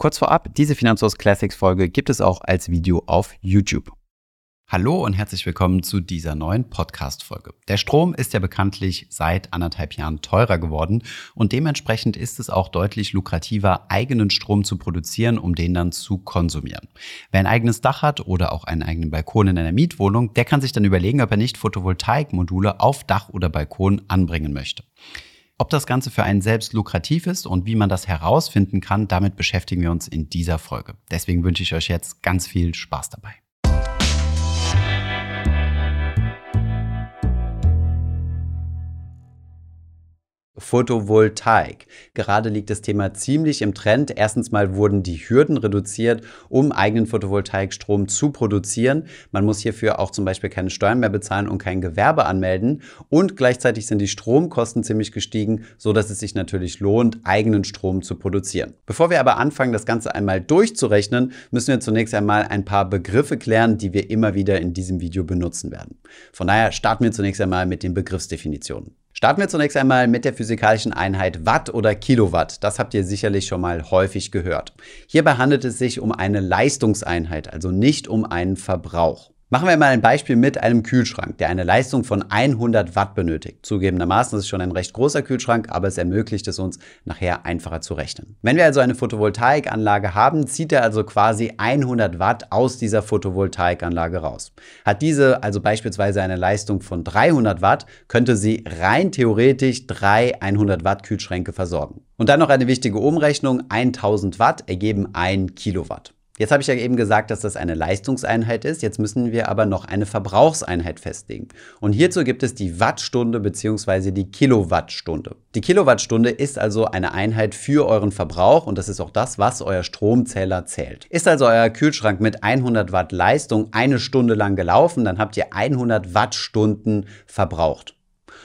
Kurz vorab, diese Finanzhaus Classics Folge gibt es auch als Video auf YouTube. Hallo und herzlich willkommen zu dieser neuen Podcast-Folge. Der Strom ist ja bekanntlich seit anderthalb Jahren teurer geworden und dementsprechend ist es auch deutlich lukrativer, eigenen Strom zu produzieren, um den dann zu konsumieren. Wer ein eigenes Dach hat oder auch einen eigenen Balkon in einer Mietwohnung, der kann sich dann überlegen, ob er nicht Photovoltaikmodule auf Dach oder Balkon anbringen möchte. Ob das Ganze für einen selbst lukrativ ist und wie man das herausfinden kann, damit beschäftigen wir uns in dieser Folge. Deswegen wünsche ich euch jetzt ganz viel Spaß dabei. Photovoltaik. Gerade liegt das Thema ziemlich im Trend. Erstens mal wurden die Hürden reduziert, um eigenen Photovoltaikstrom zu produzieren. Man muss hierfür auch zum Beispiel keine Steuern mehr bezahlen und kein Gewerbe anmelden. Und gleichzeitig sind die Stromkosten ziemlich gestiegen, so dass es sich natürlich lohnt, eigenen Strom zu produzieren. Bevor wir aber anfangen, das Ganze einmal durchzurechnen, müssen wir zunächst einmal ein paar Begriffe klären, die wir immer wieder in diesem Video benutzen werden. Von daher starten wir zunächst einmal mit den Begriffsdefinitionen. Starten wir zunächst einmal mit der physikalischen Einheit Watt oder Kilowatt. Das habt ihr sicherlich schon mal häufig gehört. Hierbei handelt es sich um eine Leistungseinheit, also nicht um einen Verbrauch. Machen wir mal ein Beispiel mit einem Kühlschrank, der eine Leistung von 100 Watt benötigt. Zugegebenermaßen ist es schon ein recht großer Kühlschrank, aber es ermöglicht es uns nachher einfacher zu rechnen. Wenn wir also eine Photovoltaikanlage haben, zieht er also quasi 100 Watt aus dieser Photovoltaikanlage raus. Hat diese also beispielsweise eine Leistung von 300 Watt, könnte sie rein theoretisch drei 100 Watt Kühlschränke versorgen. Und dann noch eine wichtige Umrechnung, 1000 Watt ergeben 1 Kilowatt. Jetzt habe ich ja eben gesagt, dass das eine Leistungseinheit ist. Jetzt müssen wir aber noch eine Verbrauchseinheit festlegen. Und hierzu gibt es die Wattstunde bzw. die Kilowattstunde. Die Kilowattstunde ist also eine Einheit für euren Verbrauch und das ist auch das, was euer Stromzähler zählt. Ist also euer Kühlschrank mit 100 Watt Leistung eine Stunde lang gelaufen, dann habt ihr 100 Wattstunden verbraucht.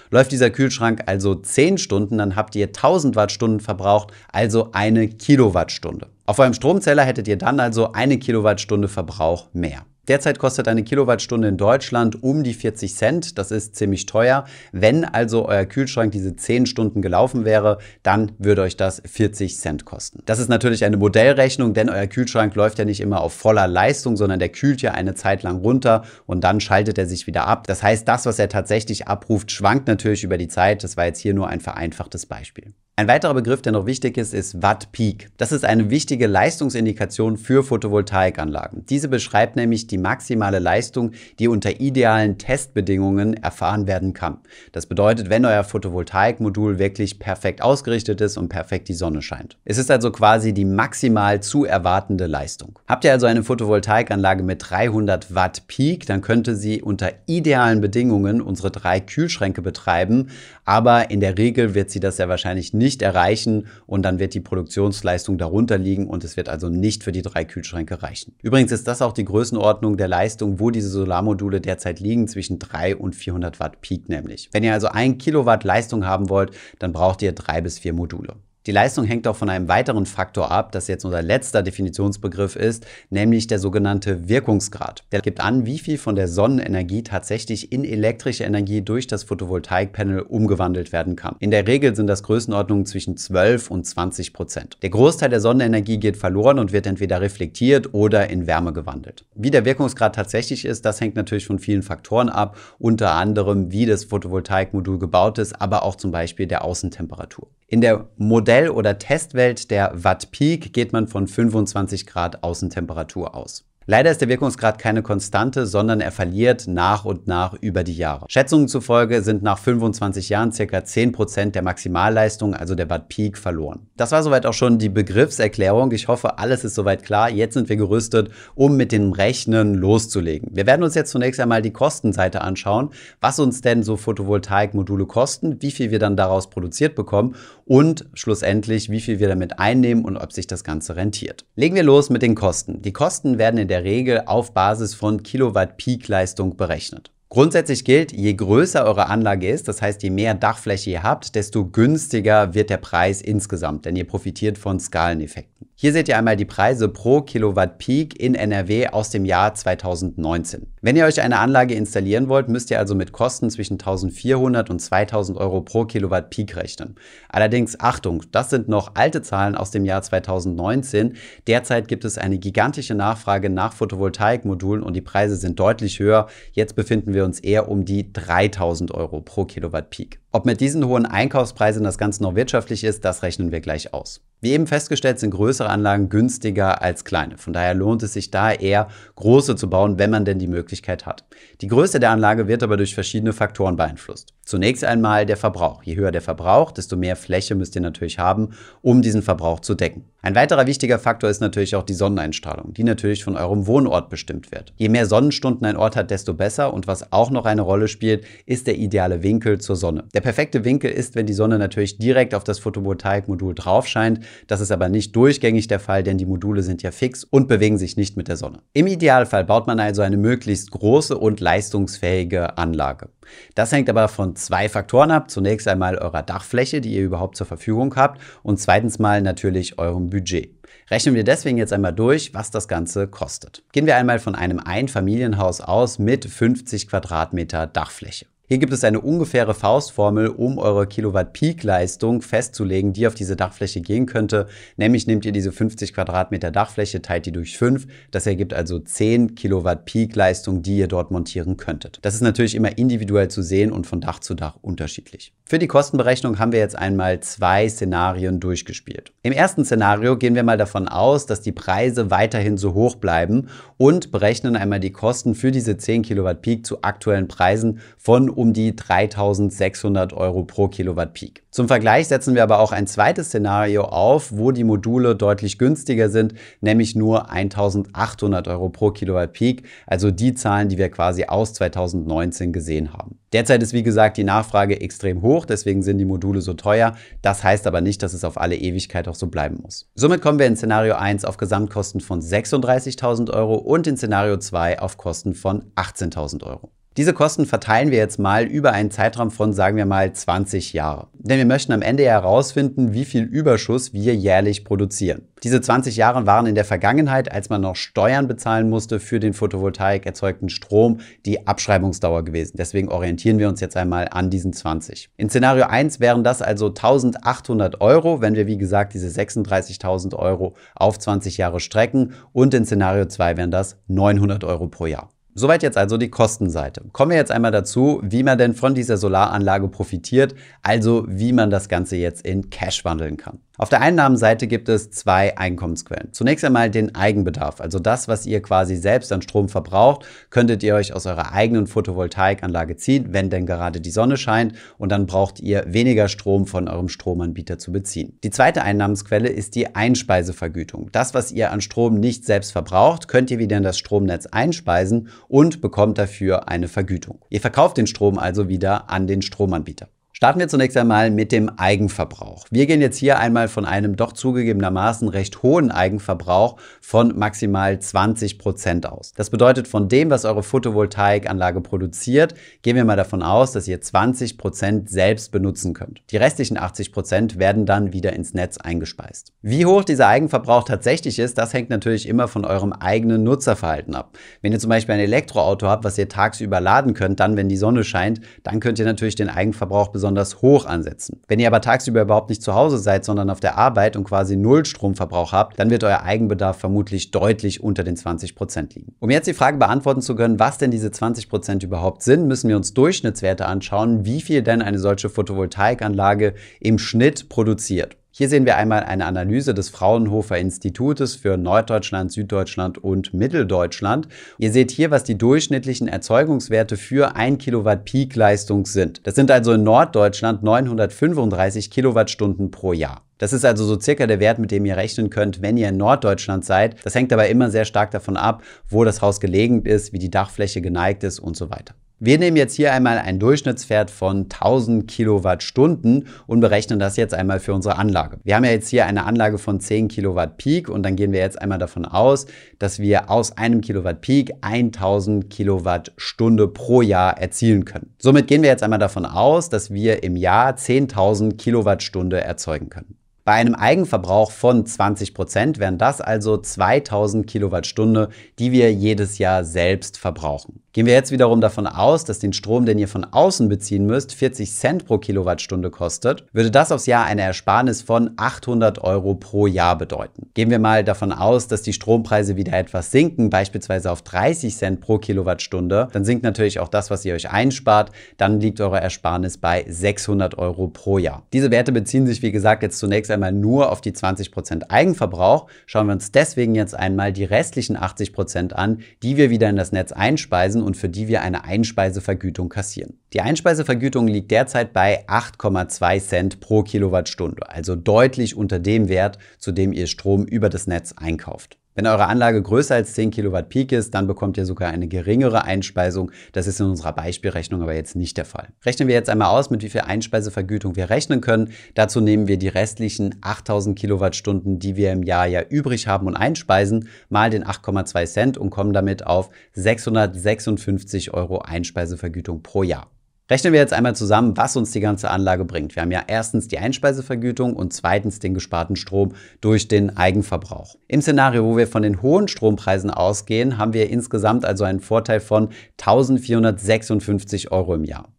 Läuft dieser Kühlschrank also 10 Stunden, dann habt ihr 1000 Wattstunden verbraucht, also eine Kilowattstunde. Auf eurem Stromzähler hättet ihr dann also eine Kilowattstunde Verbrauch mehr. Derzeit kostet eine Kilowattstunde in Deutschland um die 40 Cent. Das ist ziemlich teuer. Wenn also euer Kühlschrank diese 10 Stunden gelaufen wäre, dann würde euch das 40 Cent kosten. Das ist natürlich eine Modellrechnung, denn euer Kühlschrank läuft ja nicht immer auf voller Leistung, sondern der kühlt ja eine Zeit lang runter und dann schaltet er sich wieder ab. Das heißt, das, was er tatsächlich abruft, schwankt natürlich über die Zeit. Das war jetzt hier nur ein vereinfachtes Beispiel. Ein weiterer Begriff, der noch wichtig ist, ist Watt Peak. Das ist eine wichtige Leistungsindikation für Photovoltaikanlagen. Diese beschreibt nämlich die maximale Leistung, die unter idealen Testbedingungen erfahren werden kann. Das bedeutet, wenn euer Photovoltaikmodul wirklich perfekt ausgerichtet ist und perfekt die Sonne scheint. Es ist also quasi die maximal zu erwartende Leistung. Habt ihr also eine Photovoltaikanlage mit 300 Watt Peak, dann könnte sie unter idealen Bedingungen unsere drei Kühlschränke betreiben, aber in der Regel wird sie das ja wahrscheinlich nicht erreichen und dann wird die Produktionsleistung darunter liegen und es wird also nicht für die drei Kühlschränke reichen. Übrigens ist das auch die Größenordnung der Leistung, wo diese Solarmodule derzeit liegen, zwischen 3 und 400 Watt Peak nämlich. Wenn ihr also ein Kilowatt Leistung haben wollt, dann braucht ihr drei bis vier Module. Die Leistung hängt auch von einem weiteren Faktor ab, das jetzt unser letzter Definitionsbegriff ist, nämlich der sogenannte Wirkungsgrad. Der gibt an, wie viel von der Sonnenenergie tatsächlich in elektrische Energie durch das Photovoltaikpanel umgewandelt werden kann. In der Regel sind das Größenordnungen zwischen 12 und 20 Prozent. Der Großteil der Sonnenenergie geht verloren und wird entweder reflektiert oder in Wärme gewandelt. Wie der Wirkungsgrad tatsächlich ist, das hängt natürlich von vielen Faktoren ab, unter anderem wie das Photovoltaikmodul gebaut ist, aber auch zum Beispiel der Außentemperatur. In der Modell- oder Testwelt der Watt Peak geht man von 25 Grad Außentemperatur aus. Leider ist der Wirkungsgrad keine Konstante, sondern er verliert nach und nach über die Jahre. Schätzungen zufolge sind nach 25 Jahren circa 10% der Maximalleistung, also der Watt Peak, verloren. Das war soweit auch schon die Begriffserklärung. Ich hoffe, alles ist soweit klar. Jetzt sind wir gerüstet, um mit dem Rechnen loszulegen. Wir werden uns jetzt zunächst einmal die Kostenseite anschauen, was uns denn so Photovoltaikmodule kosten, wie viel wir dann daraus produziert bekommen und schlussendlich, wie viel wir damit einnehmen und ob sich das Ganze rentiert. Legen wir los mit den Kosten. Die Kosten werden in der der Regel auf Basis von Kilowatt Peak-Leistung berechnet. Grundsätzlich gilt, je größer eure Anlage ist, das heißt je mehr Dachfläche ihr habt, desto günstiger wird der Preis insgesamt, denn ihr profitiert von Skaleneffekten. Hier seht ihr einmal die Preise pro Kilowatt Peak in NRW aus dem Jahr 2019. Wenn ihr euch eine Anlage installieren wollt, müsst ihr also mit Kosten zwischen 1400 und 2000 Euro pro Kilowatt Peak rechnen. Allerdings Achtung, das sind noch alte Zahlen aus dem Jahr 2019. Derzeit gibt es eine gigantische Nachfrage nach Photovoltaikmodulen und die Preise sind deutlich höher. Jetzt befinden wir uns eher um die 3000 Euro pro Kilowatt Peak. Ob mit diesen hohen Einkaufspreisen das Ganze noch wirtschaftlich ist, das rechnen wir gleich aus. Wie eben festgestellt, sind größere Anlagen günstiger als kleine. Von daher lohnt es sich da eher, große zu bauen, wenn man denn die Möglichkeit hat. Die Größe der Anlage wird aber durch verschiedene Faktoren beeinflusst. Zunächst einmal der Verbrauch. Je höher der Verbrauch, desto mehr Fläche müsst ihr natürlich haben, um diesen Verbrauch zu decken. Ein weiterer wichtiger Faktor ist natürlich auch die Sonneneinstrahlung, die natürlich von eurem Wohnort bestimmt wird. Je mehr Sonnenstunden ein Ort hat, desto besser. Und was auch noch eine Rolle spielt, ist der ideale Winkel zur Sonne. Der perfekte Winkel ist, wenn die Sonne natürlich direkt auf das Photovoltaikmodul drauf scheint. Das ist aber nicht durchgängig der Fall, denn die Module sind ja fix und bewegen sich nicht mit der Sonne. Im Idealfall baut man also eine möglichst große und leistungsfähige Anlage. Das hängt aber von zwei Faktoren ab. Zunächst einmal eurer Dachfläche, die ihr überhaupt zur Verfügung habt und zweitens mal natürlich eurem Budget. Rechnen wir deswegen jetzt einmal durch, was das Ganze kostet. Gehen wir einmal von einem Einfamilienhaus aus mit 50 Quadratmeter Dachfläche. Hier gibt es eine ungefähre Faustformel, um eure Kilowatt-Peak-Leistung festzulegen, die auf diese Dachfläche gehen könnte. Nämlich nehmt ihr diese 50 Quadratmeter Dachfläche, teilt die durch 5. Das ergibt also 10 Kilowatt Peak-Leistung, die ihr dort montieren könntet. Das ist natürlich immer individuell zu sehen und von Dach zu Dach unterschiedlich. Für die Kostenberechnung haben wir jetzt einmal zwei Szenarien durchgespielt. Im ersten Szenario gehen wir mal davon aus, dass die Preise weiterhin so hoch bleiben und berechnen einmal die Kosten für diese 10 Kilowatt Peak zu aktuellen Preisen von um die 3600 Euro pro Kilowatt Peak. Zum Vergleich setzen wir aber auch ein zweites Szenario auf, wo die Module deutlich günstiger sind, nämlich nur 1800 Euro pro Kilowatt Peak, also die Zahlen, die wir quasi aus 2019 gesehen haben. Derzeit ist wie gesagt die Nachfrage extrem hoch, deswegen sind die Module so teuer. Das heißt aber nicht, dass es auf alle Ewigkeit auch so bleiben muss. Somit kommen wir in Szenario 1 auf Gesamtkosten von 36.000 Euro und in Szenario 2 auf Kosten von 18.000 Euro. Diese Kosten verteilen wir jetzt mal über einen Zeitraum von, sagen wir mal, 20 Jahre. Denn wir möchten am Ende herausfinden, wie viel Überschuss wir jährlich produzieren. Diese 20 Jahre waren in der Vergangenheit, als man noch Steuern bezahlen musste für den Photovoltaik erzeugten Strom, die Abschreibungsdauer gewesen. Deswegen orientieren wir uns jetzt einmal an diesen 20. In Szenario 1 wären das also 1800 Euro, wenn wir wie gesagt diese 36.000 Euro auf 20 Jahre strecken. Und in Szenario 2 wären das 900 Euro pro Jahr. Soweit jetzt also die Kostenseite. Kommen wir jetzt einmal dazu, wie man denn von dieser Solaranlage profitiert, also wie man das Ganze jetzt in Cash wandeln kann. Auf der Einnahmenseite gibt es zwei Einkommensquellen. Zunächst einmal den Eigenbedarf, also das, was ihr quasi selbst an Strom verbraucht, könntet ihr euch aus eurer eigenen Photovoltaikanlage ziehen, wenn denn gerade die Sonne scheint und dann braucht ihr weniger Strom von eurem Stromanbieter zu beziehen. Die zweite Einnahmensquelle ist die Einspeisevergütung. Das, was ihr an Strom nicht selbst verbraucht, könnt ihr wieder in das Stromnetz einspeisen und bekommt dafür eine Vergütung. Ihr verkauft den Strom also wieder an den Stromanbieter. Starten wir zunächst einmal mit dem Eigenverbrauch. Wir gehen jetzt hier einmal von einem doch zugegebenermaßen recht hohen Eigenverbrauch von maximal 20 Prozent aus. Das bedeutet, von dem, was eure Photovoltaikanlage produziert, gehen wir mal davon aus, dass ihr 20 Prozent selbst benutzen könnt. Die restlichen 80 Prozent werden dann wieder ins Netz eingespeist. Wie hoch dieser Eigenverbrauch tatsächlich ist, das hängt natürlich immer von eurem eigenen Nutzerverhalten ab. Wenn ihr zum Beispiel ein Elektroauto habt, was ihr tagsüber laden könnt, dann, wenn die Sonne scheint, dann könnt ihr natürlich den Eigenverbrauch besonders besonders hoch ansetzen. Wenn ihr aber tagsüber überhaupt nicht zu Hause seid, sondern auf der Arbeit und quasi null Stromverbrauch habt, dann wird euer Eigenbedarf vermutlich deutlich unter den 20 Prozent liegen. Um jetzt die Frage beantworten zu können, was denn diese 20 Prozent überhaupt sind, müssen wir uns Durchschnittswerte anschauen, wie viel denn eine solche Photovoltaikanlage im Schnitt produziert. Hier sehen wir einmal eine Analyse des Fraunhofer Institutes für Norddeutschland, Süddeutschland und Mitteldeutschland. Ihr seht hier, was die durchschnittlichen Erzeugungswerte für 1 Kilowatt Peak-Leistung sind. Das sind also in Norddeutschland 935 Kilowattstunden pro Jahr. Das ist also so circa der Wert, mit dem ihr rechnen könnt, wenn ihr in Norddeutschland seid. Das hängt aber immer sehr stark davon ab, wo das Haus gelegen ist, wie die Dachfläche geneigt ist und so weiter. Wir nehmen jetzt hier einmal einen Durchschnittswert von 1000 Kilowattstunden und berechnen das jetzt einmal für unsere Anlage. Wir haben ja jetzt hier eine Anlage von 10 Kilowatt Peak und dann gehen wir jetzt einmal davon aus, dass wir aus einem Kilowatt Peak 1000 Kilowattstunde pro Jahr erzielen können. Somit gehen wir jetzt einmal davon aus, dass wir im Jahr 10.000 Kilowattstunde erzeugen können. Bei einem Eigenverbrauch von 20 Prozent wären das also 2000 Kilowattstunde, die wir jedes Jahr selbst verbrauchen. Gehen wir jetzt wiederum davon aus, dass den Strom, den ihr von außen beziehen müsst, 40 Cent pro Kilowattstunde kostet, würde das aufs Jahr eine Ersparnis von 800 Euro pro Jahr bedeuten. Gehen wir mal davon aus, dass die Strompreise wieder etwas sinken, beispielsweise auf 30 Cent pro Kilowattstunde, dann sinkt natürlich auch das, was ihr euch einspart, dann liegt eure Ersparnis bei 600 Euro pro Jahr. Diese Werte beziehen sich, wie gesagt, jetzt zunächst einmal nur auf die 20% Eigenverbrauch. Schauen wir uns deswegen jetzt einmal die restlichen 80% an, die wir wieder in das Netz einspeisen und für die wir eine Einspeisevergütung kassieren. Die Einspeisevergütung liegt derzeit bei 8,2 Cent pro Kilowattstunde, also deutlich unter dem Wert, zu dem ihr Strom über das Netz einkauft. Wenn eure Anlage größer als 10 Kilowatt Peak ist, dann bekommt ihr sogar eine geringere Einspeisung. Das ist in unserer Beispielrechnung aber jetzt nicht der Fall. Rechnen wir jetzt einmal aus, mit wie viel Einspeisevergütung wir rechnen können. Dazu nehmen wir die restlichen 8000 Kilowattstunden, die wir im Jahr ja übrig haben und einspeisen, mal den 8,2 Cent und kommen damit auf 656 Euro Einspeisevergütung pro Jahr. Rechnen wir jetzt einmal zusammen, was uns die ganze Anlage bringt. Wir haben ja erstens die Einspeisevergütung und zweitens den gesparten Strom durch den Eigenverbrauch. Im Szenario, wo wir von den hohen Strompreisen ausgehen, haben wir insgesamt also einen Vorteil von 1456 Euro im Jahr.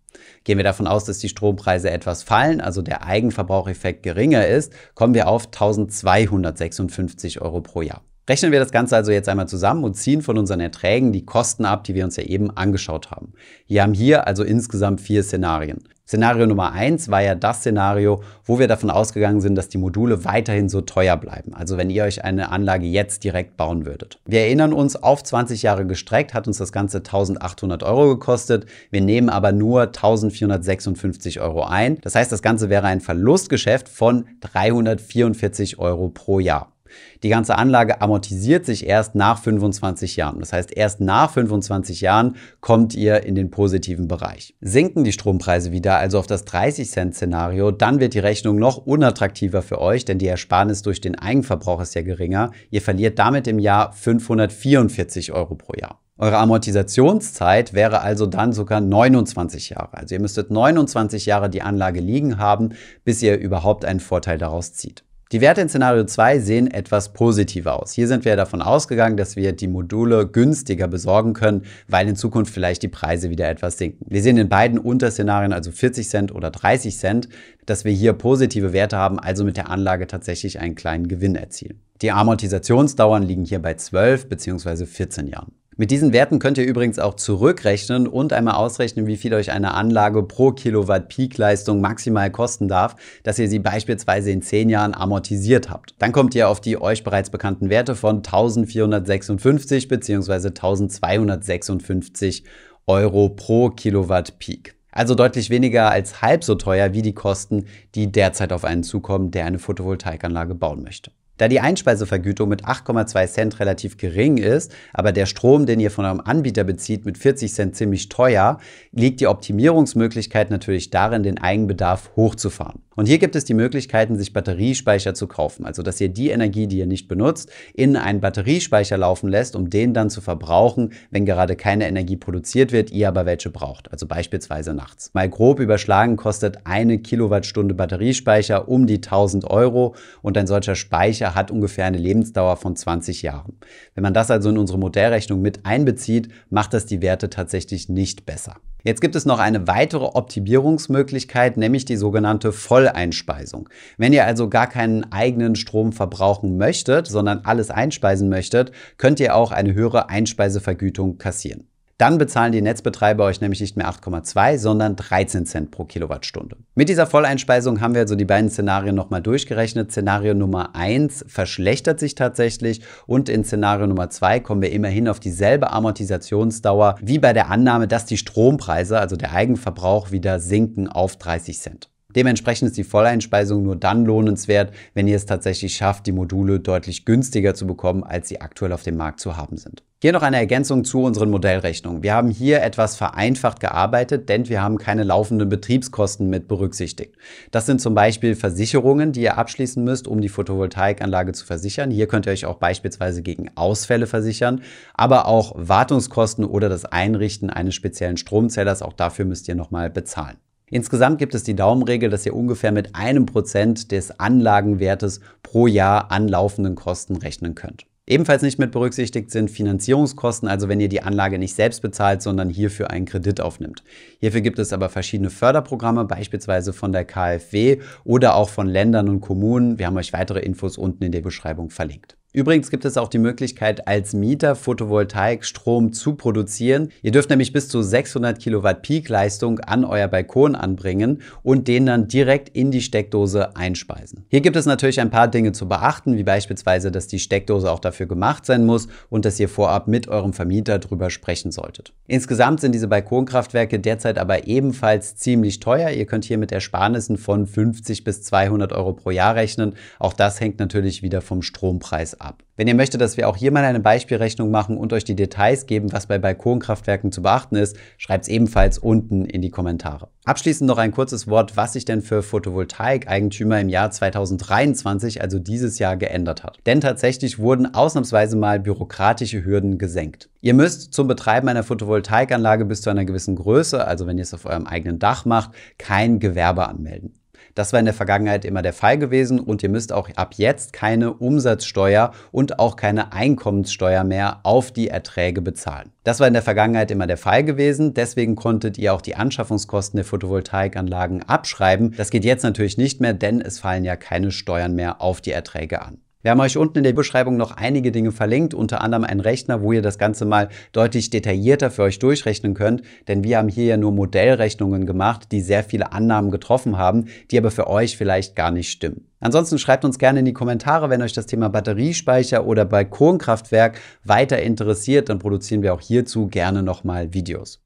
Gehen wir davon aus, dass die Strompreise etwas fallen, also der Eigenverbraucheffekt geringer ist, kommen wir auf 1256 Euro pro Jahr. Rechnen wir das Ganze also jetzt einmal zusammen und ziehen von unseren Erträgen die Kosten ab, die wir uns ja eben angeschaut haben. Wir haben hier also insgesamt vier Szenarien. Szenario Nummer eins war ja das Szenario, wo wir davon ausgegangen sind, dass die Module weiterhin so teuer bleiben. Also wenn ihr euch eine Anlage jetzt direkt bauen würdet. Wir erinnern uns, auf 20 Jahre gestreckt hat uns das Ganze 1800 Euro gekostet. Wir nehmen aber nur 1456 Euro ein. Das heißt, das Ganze wäre ein Verlustgeschäft von 344 Euro pro Jahr. Die ganze Anlage amortisiert sich erst nach 25 Jahren. Das heißt, erst nach 25 Jahren kommt ihr in den positiven Bereich. Sinken die Strompreise wieder, also auf das 30 Cent Szenario, dann wird die Rechnung noch unattraktiver für euch, denn die Ersparnis durch den Eigenverbrauch ist ja geringer. Ihr verliert damit im Jahr 544 Euro pro Jahr. Eure Amortisationszeit wäre also dann sogar 29 Jahre. Also ihr müsstet 29 Jahre die Anlage liegen haben, bis ihr überhaupt einen Vorteil daraus zieht. Die Werte in Szenario 2 sehen etwas positiver aus. Hier sind wir davon ausgegangen, dass wir die Module günstiger besorgen können, weil in Zukunft vielleicht die Preise wieder etwas sinken. Wir sehen in beiden Unterszenarien, also 40 Cent oder 30 Cent, dass wir hier positive Werte haben, also mit der Anlage tatsächlich einen kleinen Gewinn erzielen. Die Amortisationsdauern liegen hier bei 12 bzw. 14 Jahren. Mit diesen Werten könnt ihr übrigens auch zurückrechnen und einmal ausrechnen, wie viel euch eine Anlage pro Kilowatt Peakleistung maximal kosten darf, dass ihr sie beispielsweise in 10 Jahren amortisiert habt. Dann kommt ihr auf die euch bereits bekannten Werte von 1456 bzw. 1256 Euro pro Kilowatt Peak. Also deutlich weniger als halb so teuer wie die Kosten, die derzeit auf einen zukommen, der eine Photovoltaikanlage bauen möchte. Da die Einspeisevergütung mit 8,2 Cent relativ gering ist, aber der Strom, den ihr von eurem Anbieter bezieht, mit 40 Cent ziemlich teuer, liegt die Optimierungsmöglichkeit natürlich darin, den Eigenbedarf hochzufahren. Und hier gibt es die Möglichkeiten, sich Batteriespeicher zu kaufen. Also, dass ihr die Energie, die ihr nicht benutzt, in einen Batteriespeicher laufen lässt, um den dann zu verbrauchen, wenn gerade keine Energie produziert wird, ihr aber welche braucht. Also beispielsweise nachts. Mal grob überschlagen kostet eine Kilowattstunde Batteriespeicher um die 1000 Euro und ein solcher Speicher hat ungefähr eine Lebensdauer von 20 Jahren. Wenn man das also in unsere Modellrechnung mit einbezieht, macht das die Werte tatsächlich nicht besser. Jetzt gibt es noch eine weitere Optimierungsmöglichkeit, nämlich die sogenannte Volleinspeisung. Wenn ihr also gar keinen eigenen Strom verbrauchen möchtet, sondern alles einspeisen möchtet, könnt ihr auch eine höhere Einspeisevergütung kassieren. Dann bezahlen die Netzbetreiber euch nämlich nicht mehr 8,2, sondern 13 Cent pro Kilowattstunde. Mit dieser Volleinspeisung haben wir also die beiden Szenarien nochmal durchgerechnet. Szenario Nummer 1 verschlechtert sich tatsächlich und in Szenario Nummer 2 kommen wir immerhin auf dieselbe Amortisationsdauer wie bei der Annahme, dass die Strompreise, also der Eigenverbrauch, wieder sinken auf 30 Cent. Dementsprechend ist die Volleinspeisung nur dann lohnenswert, wenn ihr es tatsächlich schafft, die Module deutlich günstiger zu bekommen, als sie aktuell auf dem Markt zu haben sind. Hier noch eine Ergänzung zu unseren Modellrechnungen. Wir haben hier etwas vereinfacht gearbeitet, denn wir haben keine laufenden Betriebskosten mit berücksichtigt. Das sind zum Beispiel Versicherungen, die ihr abschließen müsst, um die Photovoltaikanlage zu versichern. Hier könnt ihr euch auch beispielsweise gegen Ausfälle versichern, aber auch Wartungskosten oder das Einrichten eines speziellen Stromzählers. Auch dafür müsst ihr nochmal bezahlen. Insgesamt gibt es die Daumenregel, dass ihr ungefähr mit einem Prozent des Anlagenwertes pro Jahr an laufenden Kosten rechnen könnt. Ebenfalls nicht mit berücksichtigt sind Finanzierungskosten, also wenn ihr die Anlage nicht selbst bezahlt, sondern hierfür einen Kredit aufnimmt. Hierfür gibt es aber verschiedene Förderprogramme, beispielsweise von der KfW oder auch von Ländern und Kommunen. Wir haben euch weitere Infos unten in der Beschreibung verlinkt. Übrigens gibt es auch die Möglichkeit, als Mieter Photovoltaikstrom zu produzieren. Ihr dürft nämlich bis zu 600 Kilowatt Peakleistung an euer Balkon anbringen und den dann direkt in die Steckdose einspeisen. Hier gibt es natürlich ein paar Dinge zu beachten, wie beispielsweise, dass die Steckdose auch dafür gemacht sein muss und dass ihr vorab mit eurem Vermieter drüber sprechen solltet. Insgesamt sind diese Balkonkraftwerke derzeit aber ebenfalls ziemlich teuer. Ihr könnt hier mit Ersparnissen von 50 bis 200 Euro pro Jahr rechnen. Auch das hängt natürlich wieder vom Strompreis ab ab. Wenn ihr möchtet, dass wir auch hier mal eine Beispielrechnung machen und euch die Details geben, was bei Balkonkraftwerken zu beachten ist, schreibt es ebenfalls unten in die Kommentare. Abschließend noch ein kurzes Wort, was sich denn für Photovoltaik-Eigentümer im Jahr 2023, also dieses Jahr, geändert hat. Denn tatsächlich wurden ausnahmsweise mal bürokratische Hürden gesenkt. Ihr müsst zum Betreiben einer Photovoltaikanlage bis zu einer gewissen Größe, also wenn ihr es auf eurem eigenen Dach macht, kein Gewerbe anmelden. Das war in der Vergangenheit immer der Fall gewesen und ihr müsst auch ab jetzt keine Umsatzsteuer und auch keine Einkommenssteuer mehr auf die Erträge bezahlen. Das war in der Vergangenheit immer der Fall gewesen, deswegen konntet ihr auch die Anschaffungskosten der Photovoltaikanlagen abschreiben. Das geht jetzt natürlich nicht mehr, denn es fallen ja keine Steuern mehr auf die Erträge an. Wir haben euch unten in der Beschreibung noch einige Dinge verlinkt, unter anderem einen Rechner, wo ihr das Ganze mal deutlich detaillierter für euch durchrechnen könnt, denn wir haben hier ja nur Modellrechnungen gemacht, die sehr viele Annahmen getroffen haben, die aber für euch vielleicht gar nicht stimmen. Ansonsten schreibt uns gerne in die Kommentare, wenn euch das Thema Batteriespeicher oder Balkonkraftwerk weiter interessiert, dann produzieren wir auch hierzu gerne nochmal Videos.